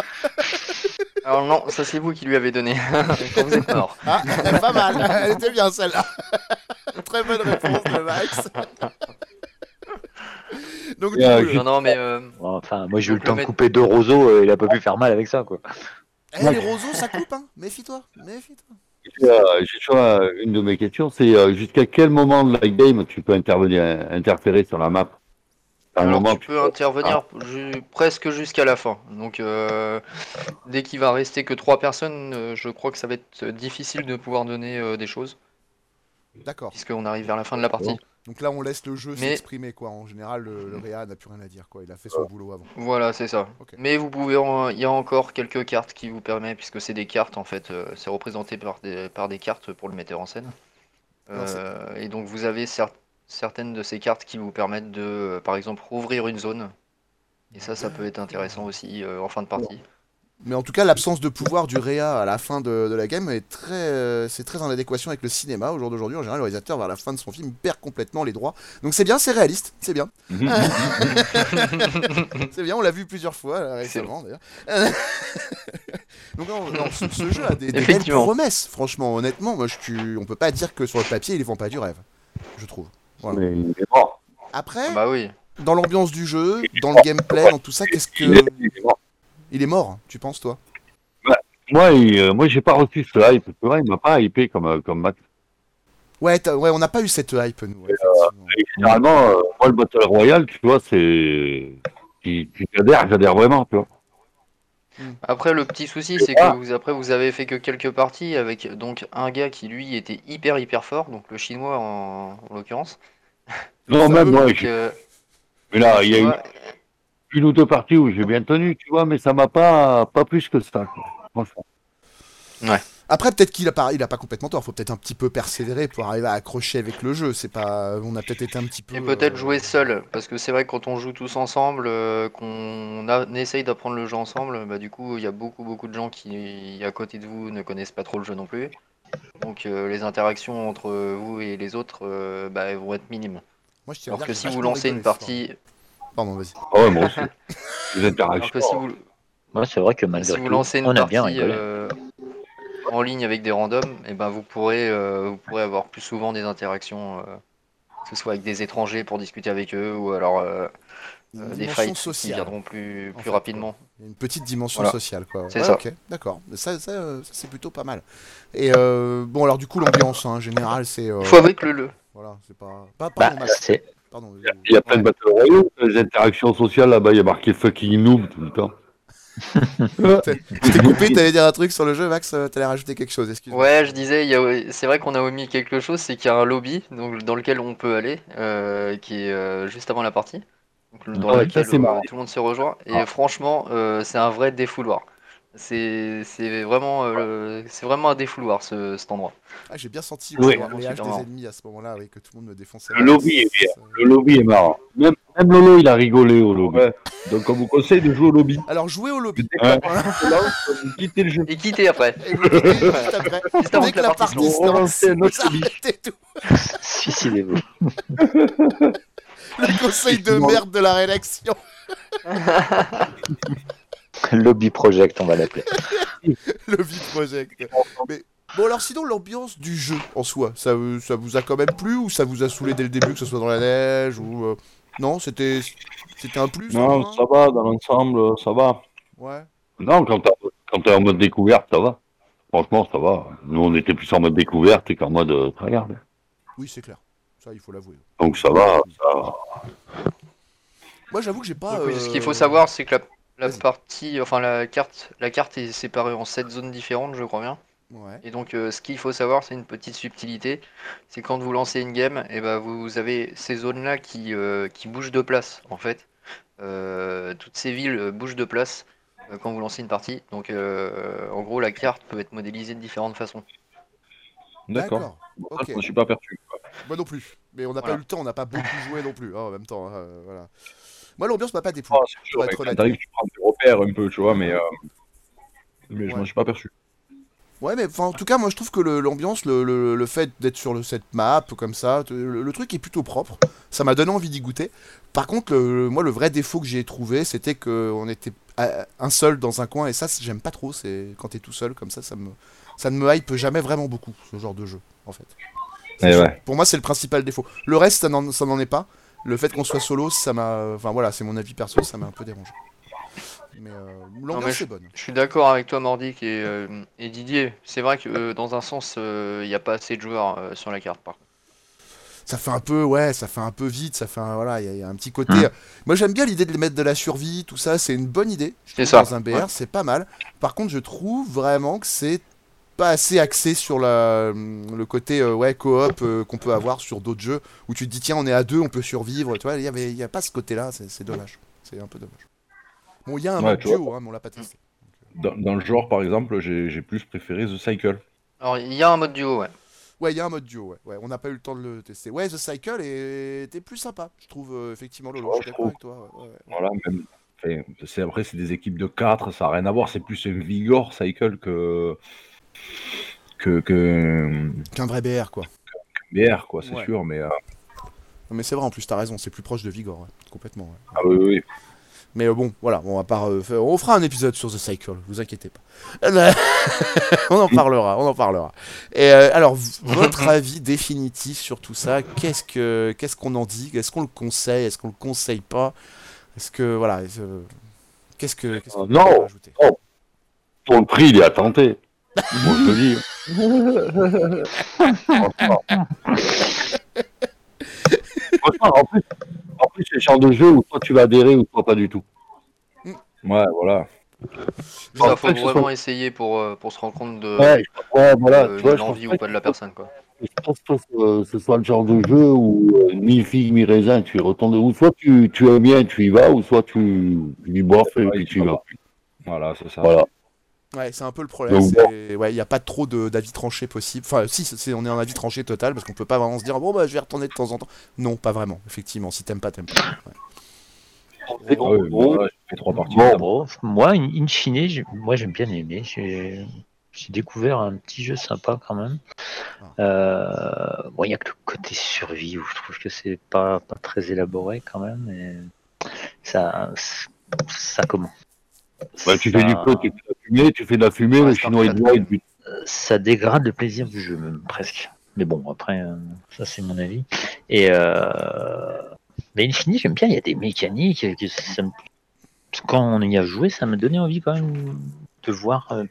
Alors non, ça c'est vous qui lui avez donné quand vous êtes mort. Ah, pas mal, elle était bien celle-là. Très bonne réponse de Max. Donc du euh, coup, Non, non, mais euh, Enfin, moi j'ai eu le Donc, temps de mec- couper deux roseaux, euh, il a pas pu faire mal avec ça, quoi. eh, les roseaux ça coupe, hein. Méfie-toi, méfie-toi. J'ai euh, j'ai toujours euh, une de mes questions, c'est euh, jusqu'à quel moment de la game tu peux intervenir, interférer sur la map? À un alors, moment, tu peux intervenir ju- presque jusqu'à la fin. Donc euh, dès qu'il va rester que trois personnes, euh, je crois que ça va être difficile de pouvoir donner euh, des choses, D'accord. puisqu'on arrive vers la fin de la partie. Donc là, on laisse le jeu Mais- s'exprimer, quoi. En général, le, le Réa n'a plus rien à dire, quoi. Il a fait son boulot avant. Voilà, c'est ça. Mais vous pouvez, en- il y a encore quelques cartes qui vous permettent, puisque c'est des cartes en fait, euh, c'est représenté par des, par des cartes pour le metteur en scène. C'est- Euh, et donc vous avez cer- certaines de ces cartes qui vous permettent de, euh, par exemple, rouvrir une zone. Et ça, ça peut être intéressant aussi euh, en fin de partie. Mais en tout cas, l'absence de pouvoir du Réa à la fin de, de la game est très, euh, c'est très en adéquation avec le cinéma. Au jour d'aujourd'hui, en général, le réalisateur, vers la fin de son film, perd complètement les droits. Donc c'est bien, c'est réaliste, c'est bien. C'est bien, on l'a vu plusieurs fois là, récemment d'ailleurs. Donc non, non, ce, ce jeu a des, des belles promesses. Franchement, honnêtement, moi, je, tu- on peut pas dire que sur le papier, ils vend pas du rêve, je trouve. Voilà. mais il est mort. Après, Ah Bah oui. dans l'ambiance du jeu, dans le gameplay, dans tout ça, qu'est-ce que Il est- mort. Tu penses toi? Moi, il, euh, moi, j'ai pas reçu ce hype. C'est vrai, il m'a pas hypé comme, euh, comme Max. Ouais, t'as- ouais, on n'a pas eu cette hype, nous. Et. Et généralement, euh, moi, le Battle Royale, tu vois, c'est. J'adhère, j'adhère vraiment, tu vois. Après, le petit souci, c'est que vous, après, vous avez fait que quelques parties avec donc un gars qui lui était hyper hyper fort, donc le chinois en, en l'occurrence. Non, même moi, euh, mais là, il y a eu une ou deux parties où j'ai bien tenu, tu vois, mais ça m'a pas, pas plus que ça, quoi. Franchement. Après, peut-être qu'il a pas, il a pas complètement tort. Faut peut-être un petit peu persévérer pour arriver à accrocher avec le jeu. C'est pas, on a peut-être été un petit peu. Et peut-être euh, jouer seul, parce que c'est vrai que quand on joue tous ensemble, euh, qu'on a- essaye d'apprendre le jeu ensemble, bah du coup il y a beaucoup beaucoup de gens qui à côté de vous ne connaissent pas trop le jeu non plus. Donc euh, les interactions entre vous et les autres bah, elles vont être minimes. Moi, je tiens à Alors dire que si vous lancez une partie. Pardon, vas-y. Ah ouais, moi aussi. Les alors interactions. que si vous, Moi, c'est vrai que malgré si vous lancez une on a bien partie rigolé. euh, en ligne avec des randoms, et ben vous pourrez euh, vous pourrez avoir plus souvent des interactions, euh, que ce soit avec des étrangers pour discuter avec eux ou alors euh, Une euh, des dimension fights qui sociale. viendront plus plus rapidement. Une petite dimension Voilà. sociale, quoi. C'est Ouais, ça. Ok, d'accord. Ça, ça, euh, ça, c'est plutôt pas mal. Et euh, bon, alors du coup, l'ambiance hein, en général, c'est. euh, Il faut avouer que le, le Voilà, c'est pas. pas Bah, pardon. Il y a plein de Battle Royale, les interactions sociales, là-bas, il y a marqué fucking noob tout le temps. Je t'ai coupé, t'allais dire un truc sur le jeu, Max. euh, T'allais rajouter quelque chose, excuse-moi. Ouais, je disais, a- c'est vrai qu'on a omis quelque chose, c'est qu'il y a un lobby donc, dans lequel on peut aller, euh, qui est euh, juste avant la partie, donc, dans Ouais, lequel ça, tout le monde se rejoint. Et Ah. franchement, euh, c'est un vrai défouloir. C'est c'est vraiment, euh, c'est vraiment un défouloir ce, cet endroit. Ah, j'ai bien senti Oui. le Super des ennemis à ce moment-là, avec que tout le monde me défonçait. Le lobby est bien. Le lobby est marrant. Même, même Lolo, il a rigolé au lobby. Ouais. Donc on vous conseille de jouer au lobby. Alors, jouez au lobby. Ouais. Quittez le jeu. Et quitter après. Et vous quittez juste après. Juste avant que que la partie se lance. tout. suicidez-vous. Le conseil de merde de la rédaction. Lobby Project, on va l'appeler. Le vide project. Mais bon, alors sinon, l'ambiance du jeu en soi, ça, ça vous a quand même plu ou ça vous a saoulé dès le début, que ce soit dans la neige ou. euh, Non, c'était c'était un plus Non, ça va, dans l'ensemble, ça va. Ouais. Non, quand t'es en mode découverte, ça va. Franchement, ça va. Nous, on était plus en mode découverte qu'en mode euh, tryhard. Oui, c'est clair. Ça, il faut l'avouer. Donc ça va. Ça... Moi, j'avoue que j'ai pas. Ce qu'il euh, faut savoir, c'est que la, la partie, enfin la carte, la carte est séparée en sept zones différentes, je crois bien. Ouais. Et donc, euh, ce qu'il faut savoir, c'est une petite subtilité, c'est quand vous lancez une game, et ben vous avez ces zones-là qui, euh, qui bougent de place, en fait. Euh, toutes ces villes bougent de place euh, quand vous lancez une partie. Donc, euh, en gros, la carte peut être modélisée de différentes façons. D'accord. Bon, ça, Ok. Je ne suis pas quoi. Moi non plus. Mais on n'a pas eu le temps, on n'a pas beaucoup joué non plus. hein, en même temps, euh, voilà. Moi, l'ambiance m'a pas déplu. Être honnête. Frédéric, tu prends des repères un peu, tu vois, mais, euh, mais je m'en suis pas aperçu. Ouais, mais en tout cas, moi je trouve que l'ambiance, le, le- le fait d'être sur le, cette map comme ça, le, le truc est plutôt propre. Ça m'a donné envie d'y goûter. Par contre, moi, le vrai défaut que j'ai trouvé, c'était qu'on était un seul dans un coin, et ça, j'aime pas trop. C'est quand t'es tout seul comme ça, ça me, ça ne me hype jamais vraiment beaucoup ce genre de jeu, en fait. Eh ouais. Pour moi, c'est le principal défaut. Le reste, ça n'en est pas. Le fait qu'on soit solo, ça m'a, enfin voilà, c'est mon avis perso, ça m'a un peu dérangé. Mais euh, l'ambiance est bonne. Je suis d'accord avec toi, Mordic et, euh, et Didier. C'est vrai que euh, dans un sens, euh, il n'y a pas assez de joueurs euh, sur la carte, par contre. ça fait un peu ouais ça fait un peu vite ça fait un, voilà il y, a- il y a un petit côté Hum. moi j'aime bien l'idée de les mettre de la survie tout ça c'est une bonne idée C'est ça, dans un BR c'est pas mal par contre je trouve vraiment que c'est pas assez axé sur la, le côté euh, ouais coop euh, qu'on peut avoir sur d'autres jeux où tu te dis tiens on est à deux on peut survivre tu vois il y avait il y a pas ce côté là c'est c'est dommage c'est un peu dommage bon il y a un Ouais, mode duo hein, mais on l'a pas testé Dans, dans le genre, par exemple, j'ai j'ai plus préféré The Cycle. Alors, il y a un mode duo, ouais. ouais il y a un mode duo ouais, ouais on n'a pas eu le temps de le tester ouais The Cycle était plus sympa je trouve euh, effectivement Lolo Ouais, je trouve. avec toi ouais, ouais. Voilà, même. enfin, c'est- après, c'est des équipes de 4, ça n'a rien à voir. C'est plus un Vigor Cycle que. Que. que. qu'un vrai BR quoi BR, quoi, c'est Ouais. sûr, mais. euh, Non, mais c'est vrai, en plus, t'as raison, c'est plus proche de Vigor, ouais, complètement. ouais. Ah oui, oui, oui. Mais euh, bon, voilà, on va pas euh, faire- on fera un épisode sur The Cycle, vous inquiétez pas. on en parlera, on en parlera. Et euh, alors, votre avis définitif sur tout ça, qu'est-ce que qu'est-ce qu'on en dit? Est-ce qu'on le conseille? Est-ce qu'on le conseille pas? Est-ce que voilà, euh, qu'est-ce que qu'est-ce que Euh, vous non. pouvez rajouter Pour le prix, il est à tenter. Moi, je te dis. Franchement. Franchement, en plus, en plus, c'est le genre de jeu où toi tu vas adhérer ou toi pas du tout. Ouais, voilà. Ça, En faut fait, vraiment soit- essayer pour, euh, pour se rendre compte de, Ouais, ouais, voilà, de l'envie ou pas de la personne. Quoi. Je pense pas que ce soit le genre de jeu où euh, ni figue ni raisin, tu y retournes. Ou soit tu, tu aimes bien, tu y vas, ou soit tu, tu dis bof et Ouais, puis il tu y va vas. Voilà, c'est ça. Voilà. Ouais, c'est un peu le problème. Donc, c'est- Ouais, il n'y a pas trop de- d'avis tranchés possible. Enfin, si, c'est- on est en avis tranché total parce qu'on peut pas vraiment se dire bon bah je vais retourner de temps en temps. Non, pas vraiment. Effectivement, si t'aimes pas, t'aimes pas. Ouais. Ah bon. trois parties. Bon. Moi, in in fine, moi j'aime bien aimé. J'ai j'ai découvert un petit jeu sympa quand même. Euh, bon, il y a que le côté survie où je trouve que c'est pas, pas très élaboré quand même. Et ça, ça comment Bah, tu fais du feu, tu fais de la fumée, tu fais de la fumée, Ouais, le c'est chinois il un boit, il bute. ça dégrade le plaisir du jeu, même presque. Mais bon, après, euh, ça c'est mon avis. Et euh, mais Infini, j'aime bien, il y a des mécaniques. euh, Que ça me- Quand on y a joué, ça m'a donné envie quand même de voir. euh,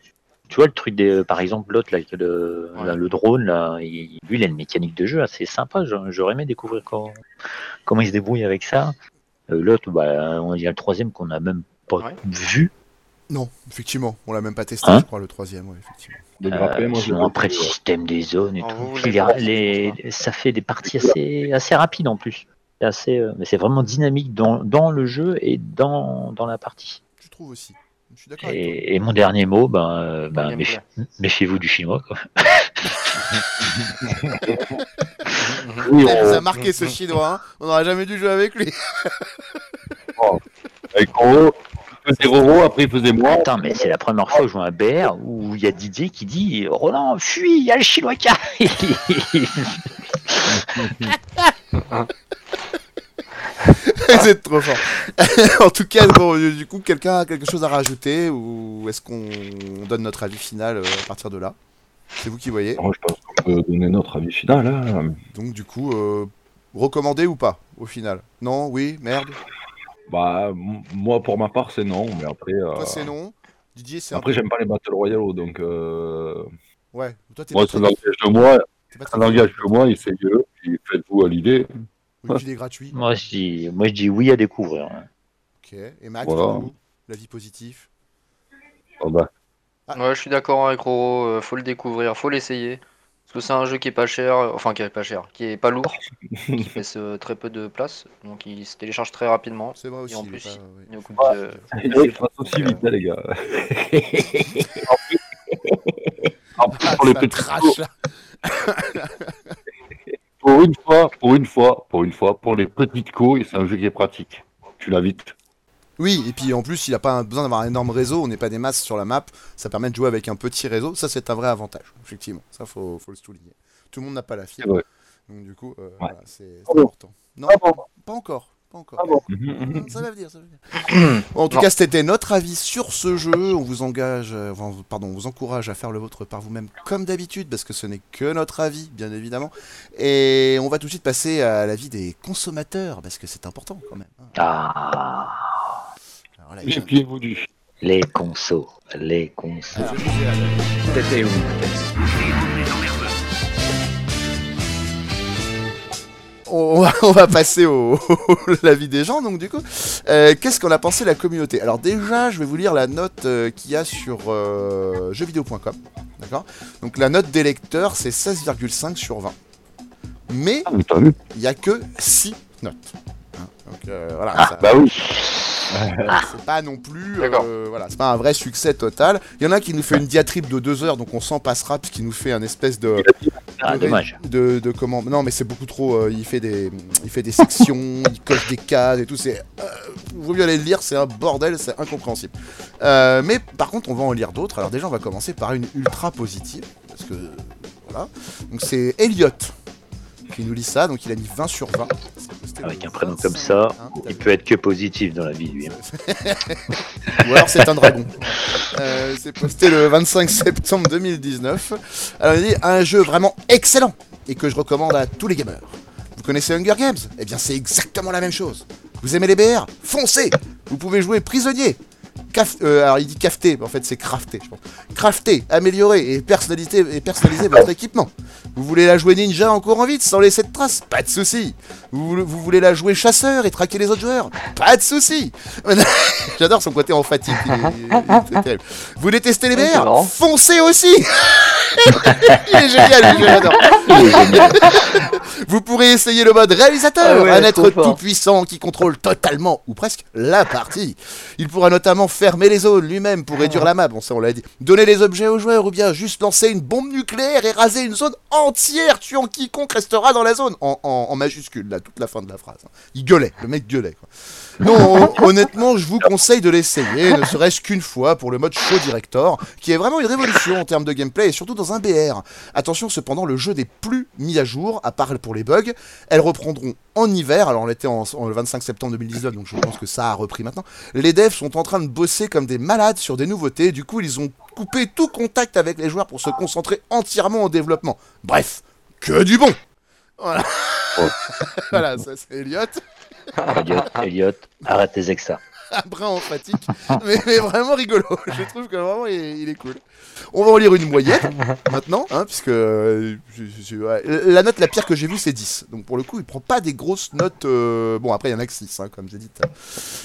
Tu vois, le truc des. Par exemple, l'autre, là, le, Ouais. là, le drone, là, il- lui, il a une mécanique de jeu assez sympa. J'a- J'aurais aimé découvrir comment, comment il se débrouille avec ça. L'autre, bah, on- il y a le troisième qu'on n'a même pas Ouais. vu. Non, effectivement, on l'a même pas testé, Hein je crois, le troisième, ouais, effectivement. De Euh, grapper, moi, je sinon l'ai après le système des zones et tout. les- les- ça fait des parties assez, assez rapides en plus. C'est assez, euh, mais c'est vraiment dynamique dans, dans le jeu et dans, dans la partie. Je trouve aussi. Je suis d'accord avec toi. Et, et mon dernier mot, ben, euh, ben, méfiez-vous du chinois. Quoi. Oui, Il nous a on, marqué ce chinois, hein. on n'aurait jamais dû jouer avec lui. Avec Roro, il faisait Roro, après il faisait moi. Attends, mais c'est la première fois que je joue à un BR où il y a Didier qui dit Roland, fuis, il y a le chinois qui arrive. Vous êtes trop fort. en tout cas, bon, euh, du coup, quelqu'un a quelque chose à rajouter ou est-ce qu'on donne notre avis final euh, à partir de là? C'est vous qui voyez. Moi, je pense qu'on peut donner notre avis final. Hein. Donc, du coup, euh, recommandé ou pas au final? Non? Oui? Merde? Bah, m- moi, pour ma part, c'est non. Mais après, euh, Toi, c'est non. Didier, c'est après peu- j'aime pas les Battle Royale, donc. euh, Ouais. Toi, t'es Moi, pas ça n'engage que moi, t'es pas ça n'engage que moi, essayez-le, puis faites-vous à l'idée. Oui, il est gratuit. moi, je dis, moi, je dis oui à découvrir. hein. Ok. Et Max, Voilà. l'avis positif Oh, bah, Ouais, je suis d'accord avec Roro, euh, faut le découvrir, faut l'essayer. Parce que c'est un jeu qui est pas cher, euh, enfin qui est pas cher, qui est pas lourd, qui fait euh, très peu de place, donc il se télécharge très rapidement. C'est vrai aussi. Et en il est plus, pas- il Il passe aussi vite, hein, les gars. en plus, Ah, pour les petits coups, là. pour une fois, pour une fois, pour une fois, pour les petites couilles, c'est un jeu qui est pratique. Tu l'as vite. Oui, et puis en plus, il n'a pas besoin d'avoir un énorme réseau, on n'est pas des masses sur la map, ça permet de jouer avec un petit réseau, ça c'est un vrai avantage, effectivement, ça faut, faut le souligner. Tout le monde n'a pas la fibre, donc du coup, euh, Ouais. voilà, c'est Ah important. Non, Ah bon pas encore, pas encore. Ah bon Ça va venir, ça va venir. Bon, en tout Non. cas, c'était notre avis sur ce jeu. On vous engage, euh, pardon, on vous encourage à faire le vôtre par vous-même, comme d'habitude, parce que ce n'est que notre avis, bien évidemment. Et on va tout de suite passer à l'avis des consommateurs, parce que c'est important quand même. hein. Ah, Alors là, Méfiez-vous du chien. les consos, les consos. Où on va, on va passer au l'avis des gens. Donc du coup, euh, qu'est-ce qu'on a pensé de la communauté? Alors déjà, je vais vous lire la note euh, qu'il y a sur euh, jeuxvideo.com. D'accord? Donc la note des lecteurs, c'est 16,5 sur 20. Mais Ah, il n'y a que 6 notes. Hein, donc euh, voilà, ça- Bah oui. C'est pas non plus, euh, voilà, c'est pas un vrai succès total. Il y en a qui nous fait une diatribe de 2 heures, donc on s'en passera, parce qu'il nous fait un espèce de, Ah, de- dommage. De, de comment Non, mais c'est beaucoup trop. euh, il fait des, il fait des sections, il coche des cases et tout. C'est, euh, vaut mieux aller le lire. C'est un bordel, c'est incompréhensible. Euh, mais par contre, on va en lire d'autres. Alors déjà, on va commencer par une ultra positive, parce que voilà. Donc c'est Elliot qui nous lit ça. Donc il a mis 20 sur 20. C'est posté Avec un prénom 25, comme ça, hein, il peut être que positif dans la vie, lui. hein. ou alors c'est un dragon. Euh, c'est posté le 25 septembre 2019. Alors il dit un jeu vraiment excellent et que je recommande à tous les gamers. Vous connaissez Hunger Games? Eh bien c'est exactement la même chose. Vous aimez les BR Foncez Vous pouvez jouer prisonnier. Caf- euh, alors il dit mais en fait c'est crafter, je pense. Crafter, améliorer et personnaliser, et personnaliser votre équipement. Vous voulez la jouer ninja en courant vite sans laisser de traces? Pas de souci. Vous, voulez- vous voulez la jouer chasseur et traquer les autres joueurs? Pas de souci. J'adore son côté emphatique. il est- il est très terrible. Vous voulez tester les marrant. Foncez aussi Il est génial, j'adore. Vous pourrez essayer le mode réalisateur, Ah ouais, un être trop fort. tout puissant qui contrôle totalement ou presque la partie. Il pourra notamment fermer les zones lui-même pour réduire la map, bon ça on l'a dit. Donner les objets aux joueurs ou bien juste lancer une bombe nucléaire et raser une zone entière tuant quiconque restera dans la zone. En, en- en majuscule, là, toute la fin de la phrase. hein. Il gueulait, le mec gueulait. Quoi. Non, hon- honnêtement, je vous conseille de l'essayer, ne serait-ce qu'une fois pour le mode Show Director, qui est vraiment une révolution en termes de gameplay et surtout dans un BR. Attention cependant, le jeu n'est plus mis à jour, à part pour les bugs. Elles reprendront en hiver, alors on était en, en- le 25 septembre 2019, donc je pense que ça a repris maintenant. Les devs sont en train de bosser comme des malades sur des nouveautés, du coup ils ont coupé tout contact avec les joueurs pour se concentrer entièrement au développement. Bref, que du bon Voilà, voilà ça c'est Elliot. Elliot, Elliot, arrête tes exas. un brin emphatique, mais, mais vraiment rigolo. Je trouve que vraiment il est, il est cool. On va en lire une moyenne maintenant, hein, puisque euh, je- je- je- ouais, la note la pire que j'ai vue c'est 10. Donc pour le coup, il prend pas des grosses notes. euh, Bon, après il y en a que 6, hein, comme j'ai dit.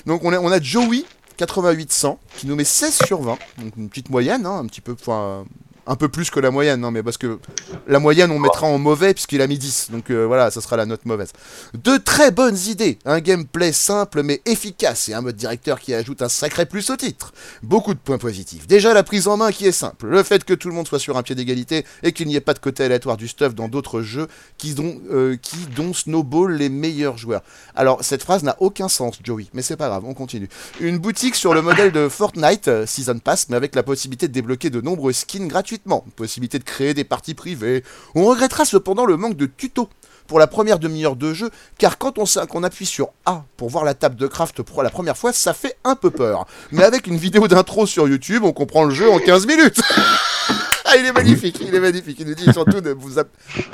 Donc on a, on a Joey 8800 qui nous met 16 sur 20, donc une petite moyenne, hein, un petit peu, enfin un peu plus que la moyenne, hein, mais parce que la moyenne on mettra en mauvais puisqu'il a mis 10, donc euh, voilà, ça sera la note mauvaise. De très bonnes idées, un gameplay simple mais efficace et un mode directeur qui ajoute un sacré plus au titre. Beaucoup de points positifs. Déjà la prise en main qui est simple, le fait que tout le monde soit sur un pied d'égalité et qu'il n'y ait pas de côté aléatoire du stuff dans d'autres jeux qui dont, euh, qui dont snowball les meilleurs joueurs. Alors cette phrase n'a aucun sens Joey, mais c'est pas grave, on continue. Une boutique sur le modèle de Fortnite euh, Season Pass mais avec la possibilité de débloquer de nombreux skins possibilité de créer des parties privées. On regrettera cependant le manque de tutos pour la première demi-heure de jeu, car quand on, qu'on appuie sur A pour voir la table de craft pour la première fois, ça fait un peu peur. Mais avec une vidéo d'intro sur YouTube, on comprend le jeu en 15 minutes. ah, il est magnifique, il est magnifique. Il nous dit surtout de vous app-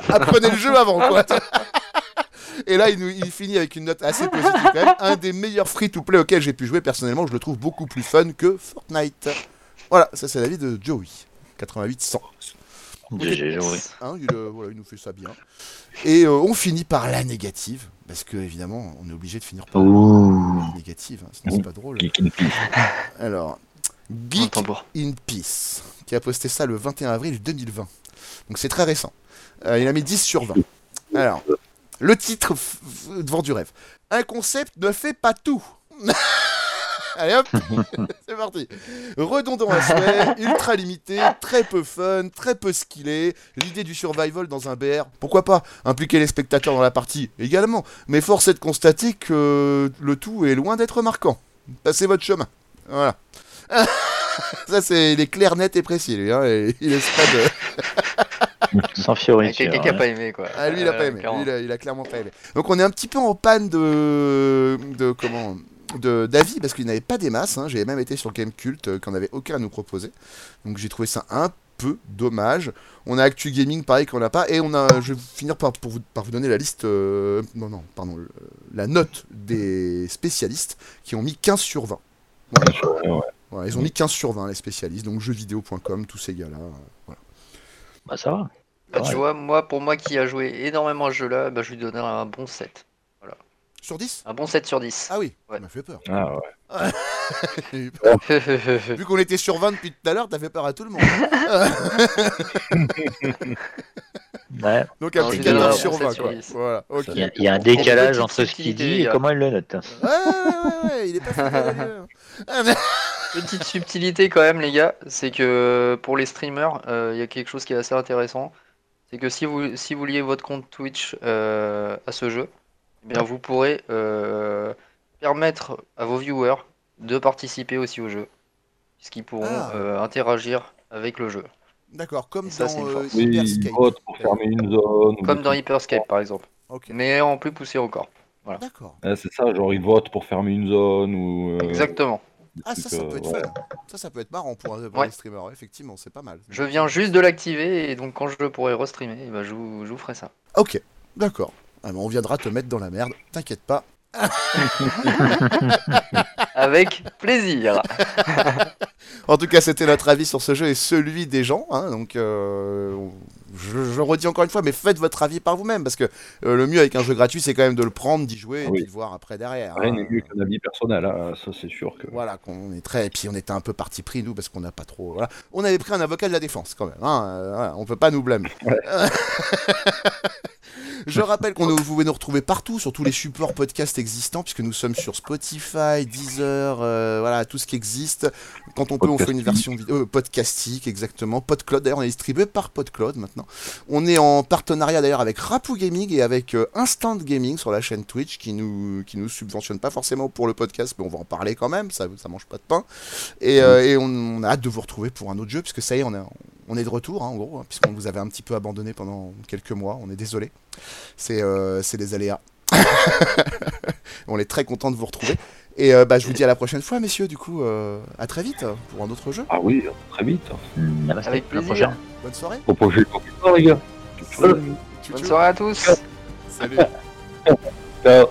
apprenez le jeu avant, quoi. Et là, il, nous- il finit avec une note assez positive. Un des meilleurs free-to-play auxquels j'ai pu jouer personnellement, je le trouve beaucoup plus fun que Fortnite. Voilà, ça c'est l'avis de Joey. 88-100. J'ai joué. Hein, il, euh, voilà, il nous fait ça bien. Et euh, on finit par la négative, parce que évidemment, on est obligé de finir par la négative, hein, sinon c'est pas drôle. Alors, Geek in Peace, qui a posté ça le 21 avril 2020. Donc c'est très récent. Euh, il a mis 10 sur 20. Alors, le titre devant du rêve. Un concept ne fait pas tout. Allez hop, parti. Redondant à souhait, ultra limité, très peu fun, très peu skillé. L'idée du survival dans un BR, pourquoi pas Impliquer les spectateurs dans la partie également. Mais force est de constater que le tout est loin d'être marquant. Passez votre chemin. Voilà. Ça, c'est il est clair, net et précis, lui. Hein, et il laisse pas de. Sans Il y a fioriture. quelqu'un qui a hein. pas aimé quoi. Ah, lui, il a pas Euh, aimé. Lui, il, a, il a clairement pas aimé. Donc, on est un petit peu en panne de. de comment d'avis parce qu'il n'avait pas des masses. Hein. J'ai même été sur Game Cult euh, qu'on n'avait aucun à nous proposer. Donc j'ai trouvé ça un peu dommage. On a Actu Gaming pareil qu'on n'a pas et on a. Je vais finir par, pour vous, par vous donner la liste. euh, non non pardon le- la note des spécialistes qui ont mis 15 sur 20. Voilà. Ouais. Voilà, ils ont mis 15 sur 20 les spécialistes donc jeuxvideo.com tous ces gars là. Voilà. Bah ça va. Bah, tu Ouais. vois, moi, pour moi qui a joué énormément à ce jeu-là, bah, je lui donnerais un bon 7. Sur 10 Un bon 7 sur 10. Ah oui, Ouais. ça m'a fait peur. Ah ouais. J'ai eu peur. ouais, Vu qu'on était sur 20 depuis tout à l'heure, t'as fait peur à tout le monde. Ouais. Donc un Non, petit je dirais 14 un sur 7 20 sur quoi. 10. Voilà, ok. Il y, Ouais, a, il y a un décalage entre ce qu'il dit et comment il le note. ouais, ouais, ouais, il est pas le- Ah, mais- Petite subtilité quand même, les gars, c'est que pour les streamers, euh, il y a quelque chose qui est assez intéressant. C'est que si vous, si vous liez votre compte Twitch euh, à ce jeu, bien vous pourrez euh, permettre à vos viewers de participer aussi au jeu, puisqu'ils pourront Ah. euh, interagir avec le jeu, D'accord, comme ça, c'est dans euh. Oui, Hyperscape. il vote pour fermer une zone. comme dans. Hyperscape par exemple, Ok, mais en plus poussé encore. d'accord. Ouais, c'est ça, genre ils votent pour fermer une zone ou. euh, Exactement. Ah, ça, ça peut être ouais. fun. Ça, ça peut être marrant pour, un- pour Ouais. les streamers. Effectivement, c'est pas mal. Je viens juste de l'activer et donc quand je pourrai restreamer, eh ben, je, vous, je vous ferai ça. Ok, d'accord. Ah, on viendra te mettre dans la merde, t'inquiète pas. Avec plaisir. En tout cas, c'était notre avis sur ce jeu et celui des gens. hein, donc, euh, je, je redis encore une fois, mais faites votre avis par vous-même parce que euh, le mieux avec un jeu gratuit, c'est quand même de le prendre, d'y jouer et Oui. d'y voir après derrière. Rien hein. n'est mieux qu'un avis personnel, hein, ça c'est sûr que. Voilà, qu'on est très. Et puis on était un peu parti pris, nous, parce qu'on n'a pas trop. Voilà. On avait pris un avocat de la défense, quand même. Hein, euh, voilà, on peut pas nous blâmer. Je rappelle qu'on vous pouvez nous retrouver partout, sur tous les supports podcast existants, puisque nous sommes sur Spotify, Deezer, euh, voilà, tout ce qui existe. Quand on peut, on fait une version vidéo, euh, podcastique, exactement. Podcloud, d'ailleurs, on est distribué par Podcloud maintenant. On est en partenariat d'ailleurs avec Rapou Gaming et avec euh, Instant Gaming sur la chaîne Twitch, qui nous, qui nous subventionne pas forcément pour le podcast, mais on va en parler quand même, ça, ça mange pas de pain. Et, et on, on a hâte de vous retrouver pour un autre jeu, puisque ça y est, on est, on est de retour, hein, en gros, hein, puisqu'on vous avait un petit peu abandonné pendant quelques mois. On est désolé. C'est euh, c'est des aléas. on est très content de vous retrouver. Et euh, bah, je vous dis à la prochaine fois, messieurs. Du coup, euh, à très vite pour un autre jeu. Ah oui, très vite. Avec la plaisir. prochaine. Bonne soirée. Au prochain les gars. Bonne soirée à tous. Salut. Ciao.